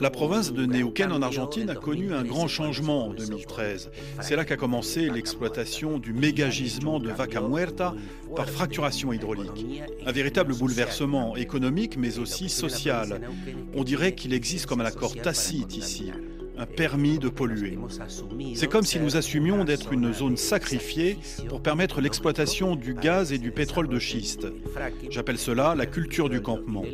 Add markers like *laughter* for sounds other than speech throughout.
La province de Neuquén en Argentine a connu un grand changement en 2013. C'est là qu'a commencé l'exploitation du méga gisement de Vaca Muerta par fracturation hydraulique. Un véritable bouleversement économique mais aussi social. On dirait qu'il existe comme un accord tacite ici un permis de polluer. C'est comme si nous assumions d'être une zone sacrifiée pour permettre l'exploitation du gaz et du pétrole de schiste. J'appelle cela la culture du campement.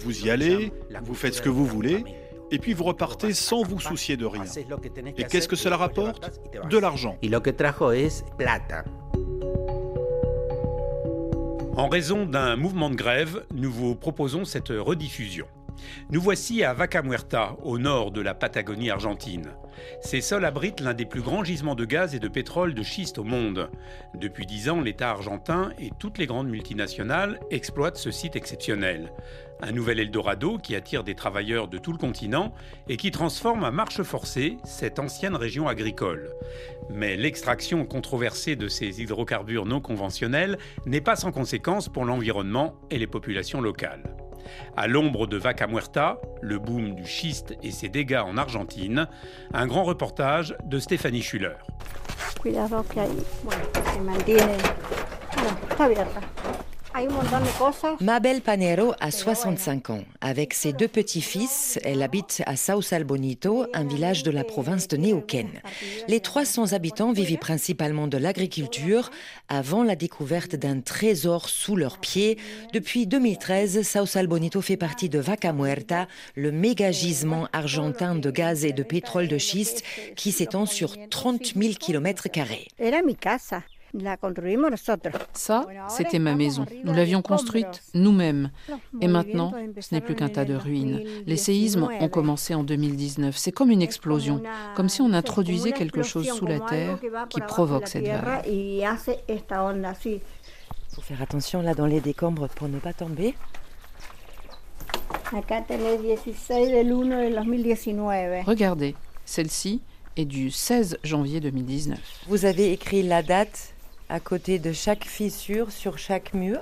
Vous y allez, vous faites ce que vous voulez, et puis vous repartez sans vous soucier de rien. Et qu'est-ce que cela rapporte? De l'argent. En raison d'un mouvement de grève, nous vous proposons cette rediffusion. Nous voici à Vaca Muerta, au nord de la Patagonie argentine. Ces sols abritent l'un des plus grands gisements de gaz et de pétrole de schiste au monde. Depuis dix ans, l'État argentin et toutes les grandes multinationales exploitent ce site exceptionnel. Un nouvel Eldorado qui attire des travailleurs de tout le continent et qui transforme à marche forcée cette ancienne région agricole. Mais l'extraction controversée de ces hydrocarbures non conventionnels n'est pas sans conséquence pour l'environnement et les populations locales. À l'ombre de Vaca Muerta, le boom du schiste et ses dégâts en Argentine, un grand reportage de Stéphanie Schuller. Mabel Panero a 65 ans. Avec ses deux petits-fils, elle habite à Sausal Bonito, un village de la province de Neuquén. Les 300 habitants vivent principalement de l'agriculture avant la découverte d'un trésor sous leurs pieds. Depuis 2013, Sausal Bonito fait partie de Vaca Muerta, le méga gisement argentin de gaz et de pétrole de schiste qui s'étend sur 30 000 km. Ça, c'était ma maison. Nous l'avions construite nous-mêmes. Et maintenant, ce n'est plus qu'un tas de ruines. Les séismes ont commencé en 2019. C'est comme une explosion, comme si on introduisait quelque chose sous la terre qui provoque cette vague. Il faut faire attention là dans les décombres pour ne pas tomber. Regardez, celle-ci est du 16 janvier 2019. Vous avez écrit la date à côté de chaque fissure, sur chaque mur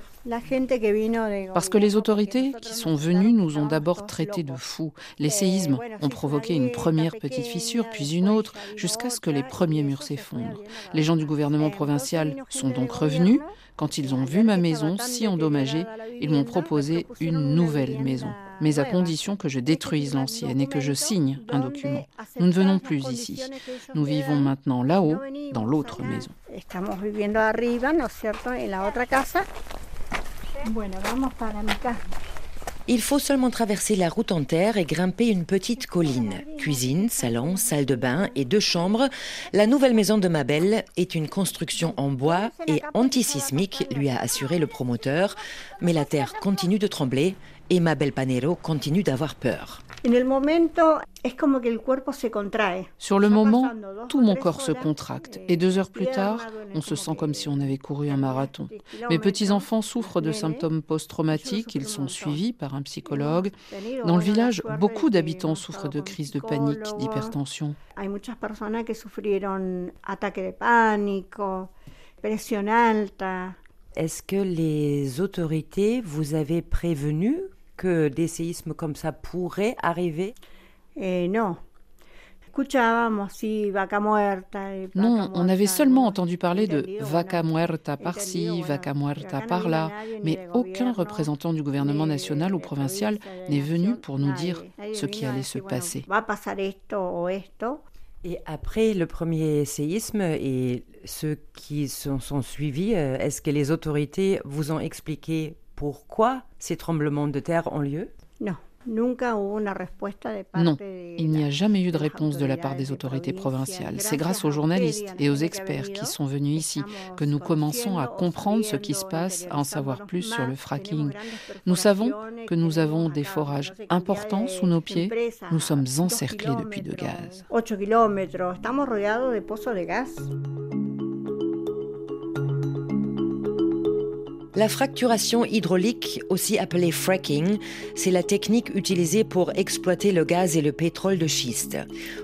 parce que les autorités qui sont venues nous ont d'abord traités de fous. Les séismes ont provoqué une première petite fissure, puis une autre, jusqu'à ce que les premiers murs s'effondrent. Les gens du gouvernement provincial sont donc revenus. Quand ils ont vu ma maison si endommagée, ils m'ont proposé une nouvelle maison, mais à condition que je détruise l'ancienne et que je signe un document. Nous ne venons plus ici. Nous vivons maintenant là-haut, dans l'autre maison. Il faut seulement traverser la route en terre et grimper une petite colline. Cuisine, salon, salle de bain et deux chambres. La nouvelle maison de Mabel est une construction en bois et antisismique, lui a assuré le promoteur. Mais la terre continue de trembler et Mabel Panero continue d'avoir peur. Sur le moment, tout mon corps se contracte et deux heures plus tard, on se sent comme si on avait couru un marathon. Mes petits-enfants souffrent de symptômes post-traumatiques, ils sont suivis par un psychologue. Dans le village, beaucoup d'habitants souffrent de crises de panique, d'hypertension. Est-ce que les autorités vous avaient prévenu que des séismes comme ça pourraient arriver? Eh, Non. Non, on avait seulement entendu parler de vaca muerta par-ci, vaca muerta par-là, mais aucun représentant du gouvernement national ou provincial n'est venu pour nous dire ce qui allait se passer. Et après le premier séisme et ceux qui sont, sont suivis, euh, est-ce que les autorités vous ont expliqué pourquoi ces tremblements de terre ont lieu? Non. Non, il n'y a jamais eu de réponse de la part des autorités provinciales. C'est grâce aux journalistes et aux experts qui sont venus ici que nous commençons à comprendre ce qui se passe, à en savoir plus sur le fracking. Nous savons que nous avons des forages importants sous nos pieds. Nous sommes encerclés de puits de gaz. La fracturation hydraulique, aussi appelée fracking, c'est la technique utilisée pour exploiter le gaz et le pétrole de schiste.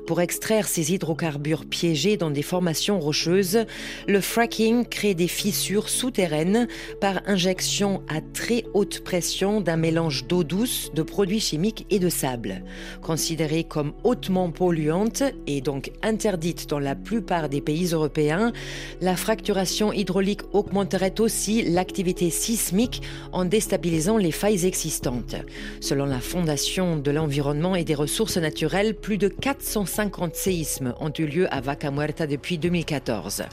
Pour extraire ces hydrocarbures piégés dans des formations rocheuses, le fracking crée des fissures souterraines par injection à très haute pression d'un mélange d'eau douce, de produits chimiques et de sable. Considérée comme hautement polluante et donc interdite dans la plupart des pays européens, la fracturation hydraulique augmenterait aussi l'activité sismique en déstabilisant les failles existantes. Selon la Fondation de l'environnement et des ressources naturelles, plus de 450 séismes ont eu lieu à Vaca Muerta depuis 2014.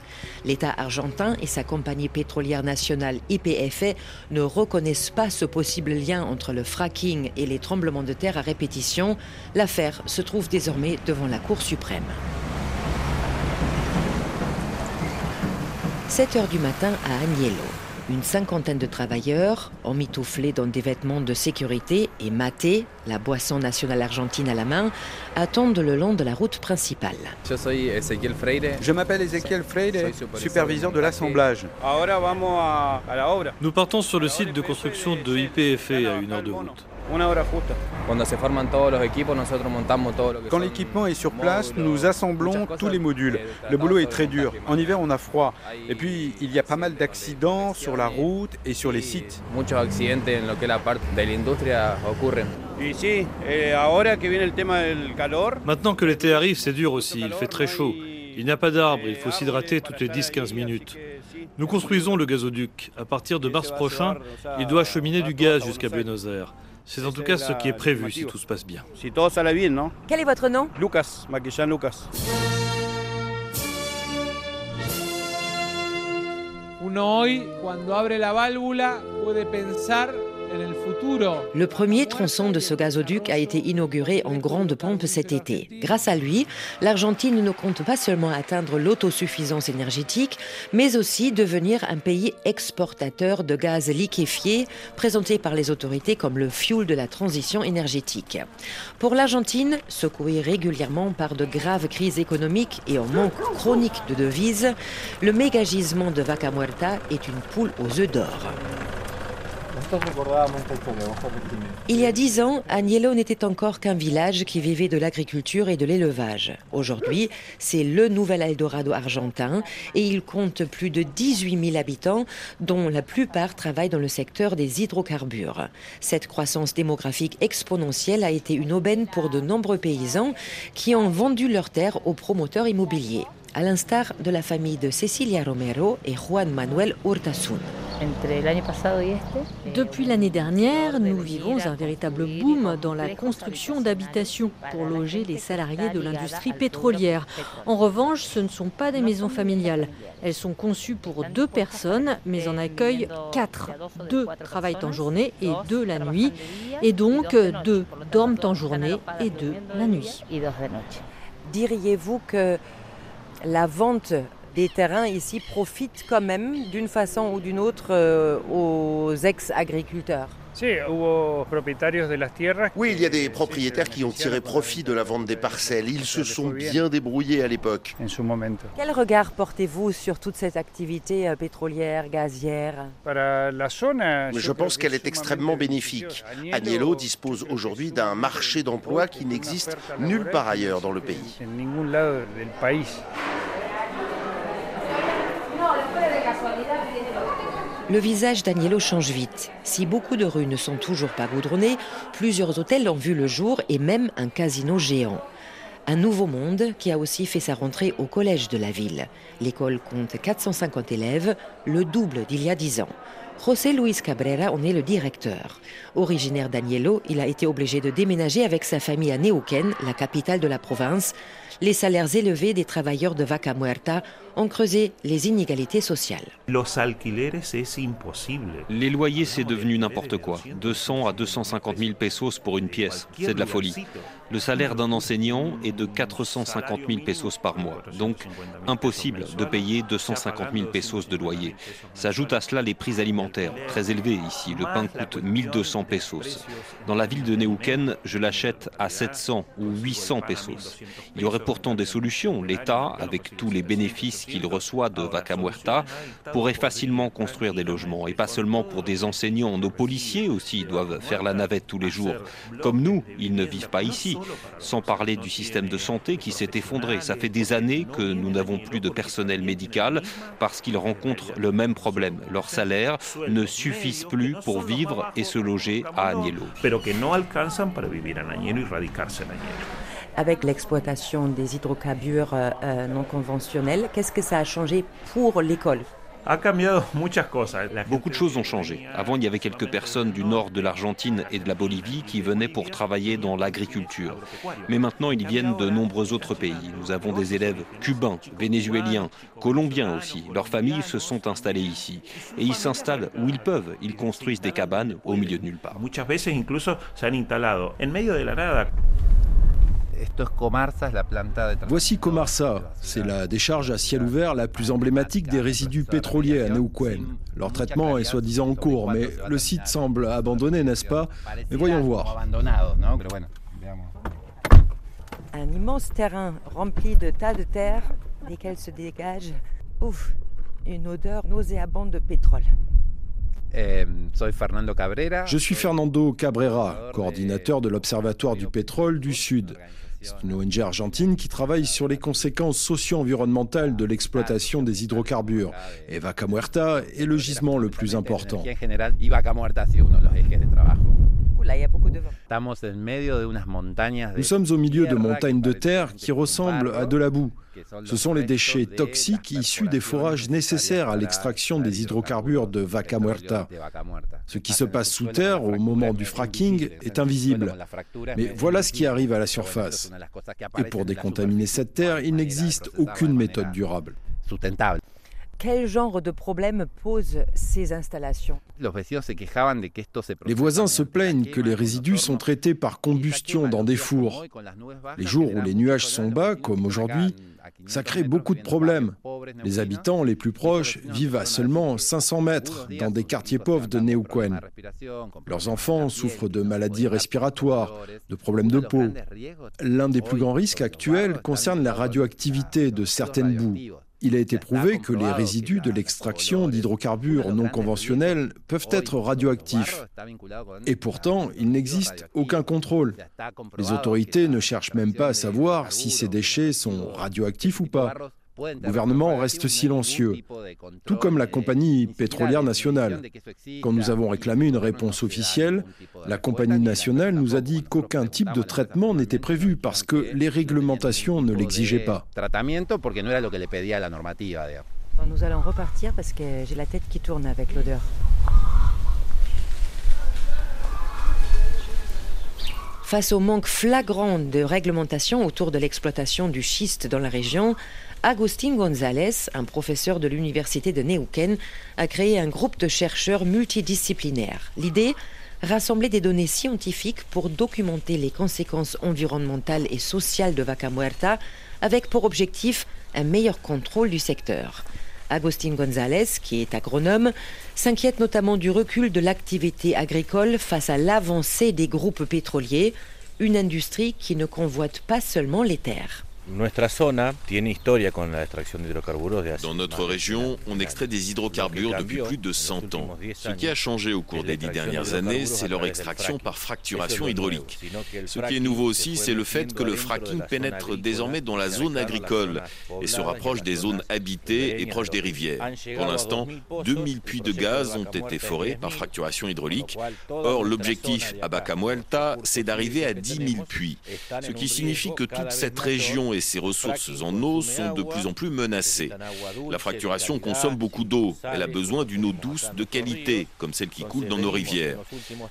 L'État argentin et sa compagnie pétrolière nationale YPF ne reconnaissent pas ce possible lien entre le fracking et les tremblements de terre à répétition. L'affaire se trouve désormais devant la Cour suprême. 7 heures du matin à Agnello. Une cinquantaine de travailleurs, emmitouflés dans des vêtements de sécurité et matés, la boisson nationale argentine à la main, attendent le long de la route principale. Je m'appelle Ezequiel Freire, superviseur de l'assemblage. Nous partons sur le site de construction de IPFE à une heure de route. Quand l'équipement est sur place, nous assemblons tous les modules. Le boulot est très dur. En hiver, on a froid. Et puis, il y a pas mal d'accidents sur la route et sur les sites. Maintenant que l'été arrive, c'est dur aussi. Il fait très chaud. Il n'y a pas d'arbres, il faut s'hydrater toutes les 10-15 minutes. Nous construisons le gazoduc. À partir de mars prochain, il doit acheminer du gaz jusqu'à Buenos Aires. C'est en tout cas ce qui est prévu si tout se passe bien. Quel est votre nom? Lucas, Maquillan Lucas. Uno hoy, cuando abre la válvula, puede pensar le premier tronçon de ce gazoduc a été inauguré en grande pompe cet été. Grâce à lui, l'Argentine ne compte pas seulement atteindre l'autosuffisance énergétique, mais aussi devenir un pays exportateur de gaz liquéfié, présenté par les autorités comme le fuel de la transition énergétique. Pour l'Argentine, secouée régulièrement par de graves crises économiques et en manque chronique de devises, le mégagisement de Vaca Muerta est une poule aux œufs d'or. Il y a dix ans, Agnello n'était encore qu'un village qui vivait de l'agriculture et de l'élevage. Aujourd'hui, c'est le nouvel Eldorado argentin et il compte plus de 18 000 habitants, dont la plupart travaillent dans le secteur des hydrocarbures. Cette croissance démographique exponentielle a été une aubaine pour de nombreux paysans qui ont vendu leurs terres aux promoteurs immobiliers à l'instar de la famille de Cecilia Romero et Juan Manuel Urtasun. Depuis l'année dernière, nous vivons un véritable boom dans la construction d'habitations pour loger les salariés de l'industrie pétrolière. En revanche, ce ne sont pas des maisons familiales. Elles sont conçues pour deux personnes, mais en accueillent quatre. Deux travaillent en journée et deux la nuit. Et donc, deux dorment en journée et deux la nuit. Diriez-vous que la vente des terrains ici profite quand même d'une façon ou d'une autre euh, aux ex-agriculteurs. Oui, il y a des propriétaires qui ont tiré profit de la vente des parcelles. Ils se sont bien débrouillés à l'époque. Quel regard portez-vous sur toute cette activité euh, pétrolière, gazière? Je pense qu'elle est extrêmement bénéfique. Agnello dispose aujourd'hui d'un marché d'emploi qui n'existe nulle part ailleurs dans le pays. Le visage d'Agnello change vite. Si beaucoup de rues ne sont toujours pas goudronnées, plusieurs hôtels ont vu le jour et même un casino géant. Un nouveau monde qui a aussi fait sa rentrée au collège de la ville. L'école compte 450 élèves, le double d'il y a 10 ans. José Luis Cabrera en est le directeur. Originaire d'Agnello, il a été obligé de déménager avec sa famille à Neuquén, la capitale de la province. Les salaires élevés des travailleurs de Vaca Muerta ont creusé les inégalités sociales. Les loyers, c'est devenu n'importe quoi. 200 à 250 000 pesos pour une pièce, c'est de la folie. Le salaire d'un enseignant est de 450 000 pesos par mois, donc impossible de payer 250 000 pesos de loyer. S'ajoute à cela les prix alimentaires alimentaire, très élevé ici. Le pain coûte 1200 pesos. Dans la ville de Neuquén, je l'achète à 700 ou 800 pesos. Il y aurait pourtant des solutions. L'État, avec tous les bénéfices qu'il reçoit de Vaca Muerta, pourrait facilement construire des logements. Et pas seulement pour des enseignants. Nos policiers aussi doivent faire la navette tous les jours. Comme nous, ils ne vivent pas ici. Sans parler du système de santé qui s'est effondré. Ça fait des années que nous n'avons plus de personnel médical parce qu'ils rencontrent le même problème. Leurs salaires ne suffisent plus pour vivre et se loger à Agnello. Avec l'exploitation des hydrocarbures euh, euh, non conventionnels, qu'est-ce que ça a changé pour l'école? Beaucoup de choses ont changé. Avant, il y avait quelques personnes du nord de l'Argentine et de la Bolivie qui venaient pour travailler dans l'agriculture. Mais maintenant, ils viennent de nombreux autres pays. Nous avons des élèves cubains, vénézuéliens, colombiens aussi. Leurs familles se sont installées ici. Et ils s'installent où ils peuvent. Ils construisent des cabanes au milieu de nulle part. Voici Comarsa, c'est la décharge à ciel ouvert la plus emblématique des résidus pétroliers à Neuquén. Leur traitement est soi-disant en cours, mais le site semble abandonné, n'est-ce pas? Mais voyons voir. Un immense terrain rempli de tas de terre, desquels se dégage ouf, une odeur nauséabonde de pétrole. Je suis Fernando Cabrera, coordinateur de l'Observatoire du pétrole du Sud. C'est une ONG argentine qui travaille sur les conséquences socio-environnementales de l'exploitation des hydrocarbures. Et Vaca Muerta est le gisement le plus important. Nous sommes au milieu de montagnes de terre qui ressemblent à de la boue. Ce sont les déchets toxiques issus des forages nécessaires à l'extraction des hydrocarbures de Vaca Muerta. Ce qui se passe sous terre au moment du fracking est invisible. Mais voilà ce qui arrive à la surface. Et pour décontaminer cette terre, il n'existe aucune méthode durable. Quel genre de problèmes posent ces installations Les voisins se plaignent que les résidus sont traités par combustion dans des fours. Les jours où les nuages sont bas, comme aujourd'hui, ça crée beaucoup de problèmes. Les habitants les plus proches vivent à seulement 500 mètres dans des quartiers pauvres de Neuquén. Leurs enfants souffrent de maladies respiratoires, de problèmes de peau. L'un des plus grands risques actuels concerne la radioactivité de certaines boues. Il a été prouvé que les résidus de l'extraction d'hydrocarbures non conventionnels peuvent être radioactifs. Et pourtant, il n'existe aucun contrôle. Les autorités ne cherchent même pas à savoir si ces déchets sont radioactifs ou pas. Le gouvernement reste silencieux, tout comme la compagnie pétrolière nationale. Quand nous avons réclamé une réponse officielle, la compagnie nationale nous a dit qu'aucun type de traitement n'était prévu parce que les réglementations ne l'exigeaient pas. Nous allons repartir parce que j'ai la tête qui tourne avec l'odeur. Face au manque flagrant de réglementation autour de l'exploitation du schiste dans la région, Agustin González, un professeur de l'université de Neuquén, a créé un groupe de chercheurs multidisciplinaires. L'idée Rassembler des données scientifiques pour documenter les conséquences environnementales et sociales de Vaca Muerta, avec pour objectif un meilleur contrôle du secteur. Agustin González, qui est agronome, s'inquiète notamment du recul de l'activité agricole face à l'avancée des groupes pétroliers, une industrie qui ne convoite pas seulement les terres. Dans notre région, on extrait des hydrocarbures depuis plus de 100 ans. Ce qui a changé au cours des dix dernières années, c'est leur extraction par fracturation hydraulique. Ce qui est nouveau aussi, c'est le fait que le fracking pénètre désormais dans la zone agricole et se rapproche des zones habitées et proches des rivières. Pour l'instant, 2000 puits de gaz ont été forés par fracturation hydraulique. Or, l'objectif à Bacamuelta, c'est d'arriver à 10 000 puits, ce qui signifie que toute cette région et ses ressources en eau sont de plus en plus menacées. La fracturation consomme beaucoup d'eau. Elle a besoin d'une eau douce de qualité, comme celle qui coule dans nos rivières.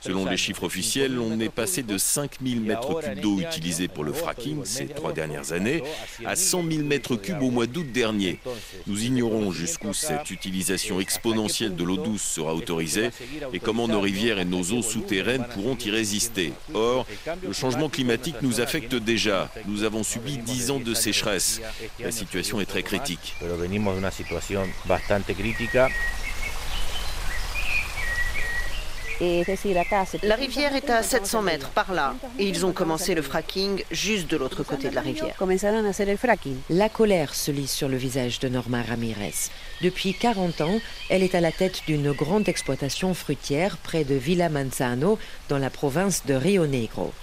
Selon les chiffres officiels, on est passé de 5000 mètres cubes d'eau utilisés pour le fracking ces trois dernières années à 100 000 mètres cubes au mois d'août dernier. Nous ignorons jusqu'où cette utilisation exponentielle de l'eau douce sera autorisée et comment nos rivières et nos eaux souterraines pourront y résister. Or, le changement climatique nous affecte déjà. Nous avons subi 10 ans de sécheresse. La situation est très critique. La rivière est à 700 mètres par là et ils ont commencé le fracking juste de l'autre côté de la rivière. La colère se lit sur le visage de Norma Ramirez. Depuis 40 ans, elle est à la tête d'une grande exploitation fruitière près de Villa Manzano dans la province de Rio Negro.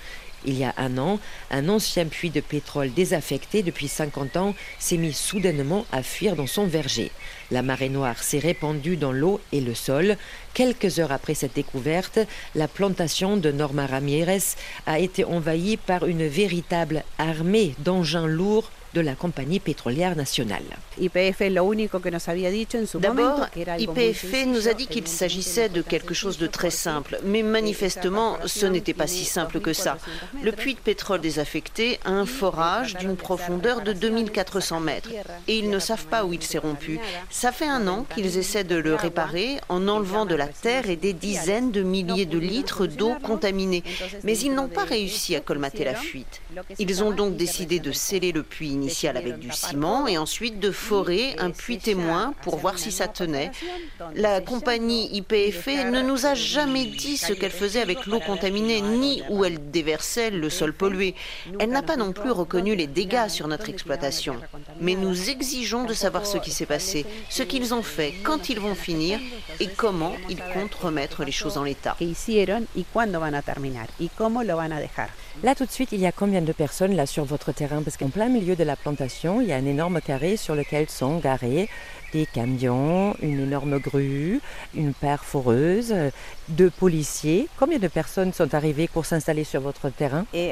Il y a un an, un ancien puits de pétrole désaffecté depuis 50 ans s'est mis soudainement à fuir dans son verger. La marée noire s'est répandue dans l'eau et le sol. Quelques heures après cette découverte, la plantation de Norma Ramirez a été envahie par une véritable armée d'engins lourds de la compagnie pétrolière nationale. D'abord, IPF nous a dit qu'il s'agissait de quelque chose de très simple, mais manifestement, ce n'était pas si simple que ça. Le puits de pétrole désaffecté a un forage d'une profondeur de 2400 mètres et ils ne savent pas où il s'est rompu. Ça fait un an qu'ils essaient de le réparer en enlevant de la terre et des dizaines de milliers de litres d'eau contaminée, mais ils n'ont pas réussi à colmater la fuite. Ils ont donc décidé de sceller le puits initial avec du ciment et ensuite de forer un puits témoin pour voir si ça tenait. La compagnie IPFE ne nous a jamais dit ce qu'elle faisait avec l'eau contaminée ni où elle déversait le sol pollué. Elle n'a pas non plus reconnu les dégâts sur notre exploitation. Mais nous exigeons de savoir ce qui s'est passé, ce qu'ils ont fait, quand ils vont finir et comment ils comptent remettre les choses en l'état. Là tout de suite, il y a combien de personnes là sur votre terrain? Parce qu'en plein milieu de la plantation, il y a un énorme carré sur lequel sont garés des camions, une énorme grue, une paire deux policiers. Combien de personnes sont arrivées pour s'installer sur votre terrain? Il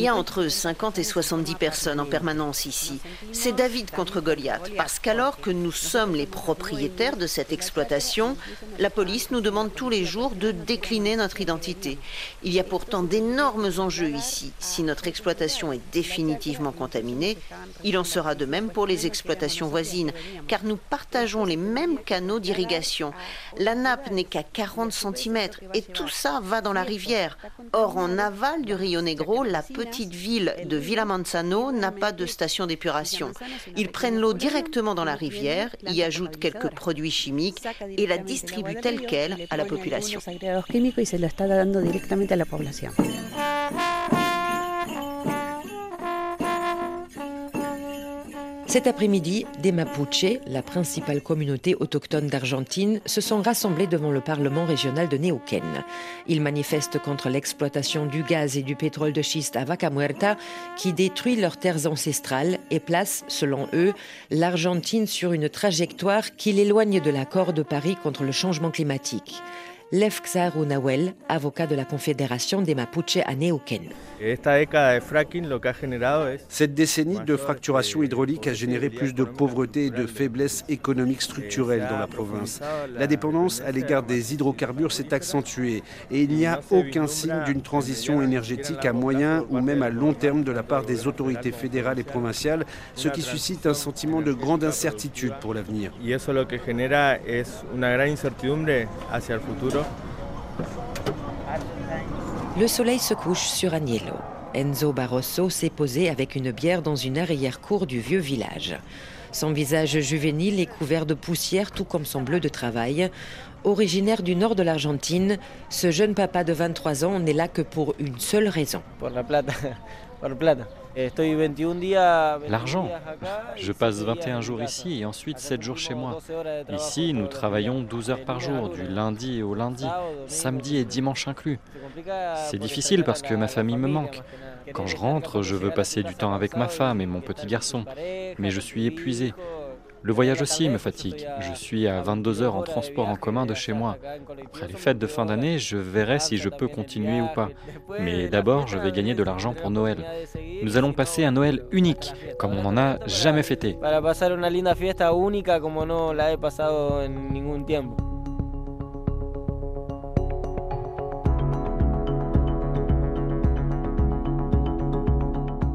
y a entre 50 et 70 personnes en permanence ici. C'est David contre Goliath, parce qu'alors que nous sommes les propriétaires de cette exploitation, la police nous demande tous les jours de décliner notre identité. Il y a pourtant d'énormes enjeux ici. Si notre exploitation est définitivement contaminée, il en sera de même pour les exploitations voisines, car nous partageons les mêmes canaux d'irrigation. La nappe n'est qu'à 40 cm et tout ça va dans la rivière. Or, en aval du Rio Negro, la petite ville de Villa Manzano n'a pas de station d'épuration. Ils prennent l'eau directement dans la rivière, y ajoutent quelques produits chimiques et la distribuent telle qu'elle à la population. Cet après-midi, des Mapuche, la principale communauté autochtone d'Argentine, se sont rassemblés devant le Parlement régional de Neuquén. Ils manifestent contre l'exploitation du gaz et du pétrole de schiste à Vaca Muerta qui détruit leurs terres ancestrales et place, selon eux, l'Argentine sur une trajectoire qui l'éloigne de l'accord de Paris contre le changement climatique. Lev Nawel, avocat de la Confédération des Mapuche à Neuquén. Cette décennie de fracturation hydraulique a généré plus de pauvreté et de faiblesse économique structurelle dans la province. La dépendance à l'égard des hydrocarbures s'est accentuée et il n'y a aucun signe d'une transition énergétique à moyen ou même à long terme de la part des autorités fédérales et provinciales, ce qui suscite un sentiment de grande incertitude pour l'avenir. Le soleil se couche sur Agnello. Enzo Barroso s'est posé avec une bière dans une arrière-cour du vieux village. Son visage juvénile est couvert de poussière, tout comme son bleu de travail. Originaire du nord de l'Argentine, ce jeune papa de 23 ans n'est là que pour une seule raison. Pour la plata. *laughs* L'argent. Je passe 21 jours ici et ensuite 7 jours chez moi. Ici, nous travaillons 12 heures par jour, du lundi au lundi, samedi et dimanche inclus. C'est difficile parce que ma famille me manque. Quand je rentre, je veux passer du temps avec ma femme et mon petit garçon, mais je suis épuisé. Le voyage aussi me fatigue. Je suis à 22 heures en transport en commun de chez moi. Après les fêtes de fin d'année, je verrai si je peux continuer ou pas. Mais d'abord, je vais gagner de l'argent pour Noël. Nous allons passer un Noël unique, comme on n'en a jamais fêté.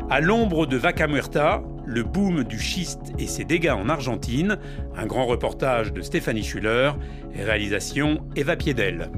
À l'ombre de Vaca Muerta, le boom du schiste et ses dégâts en Argentine, un grand reportage de Stéphanie Schuller, réalisation Eva Piedel.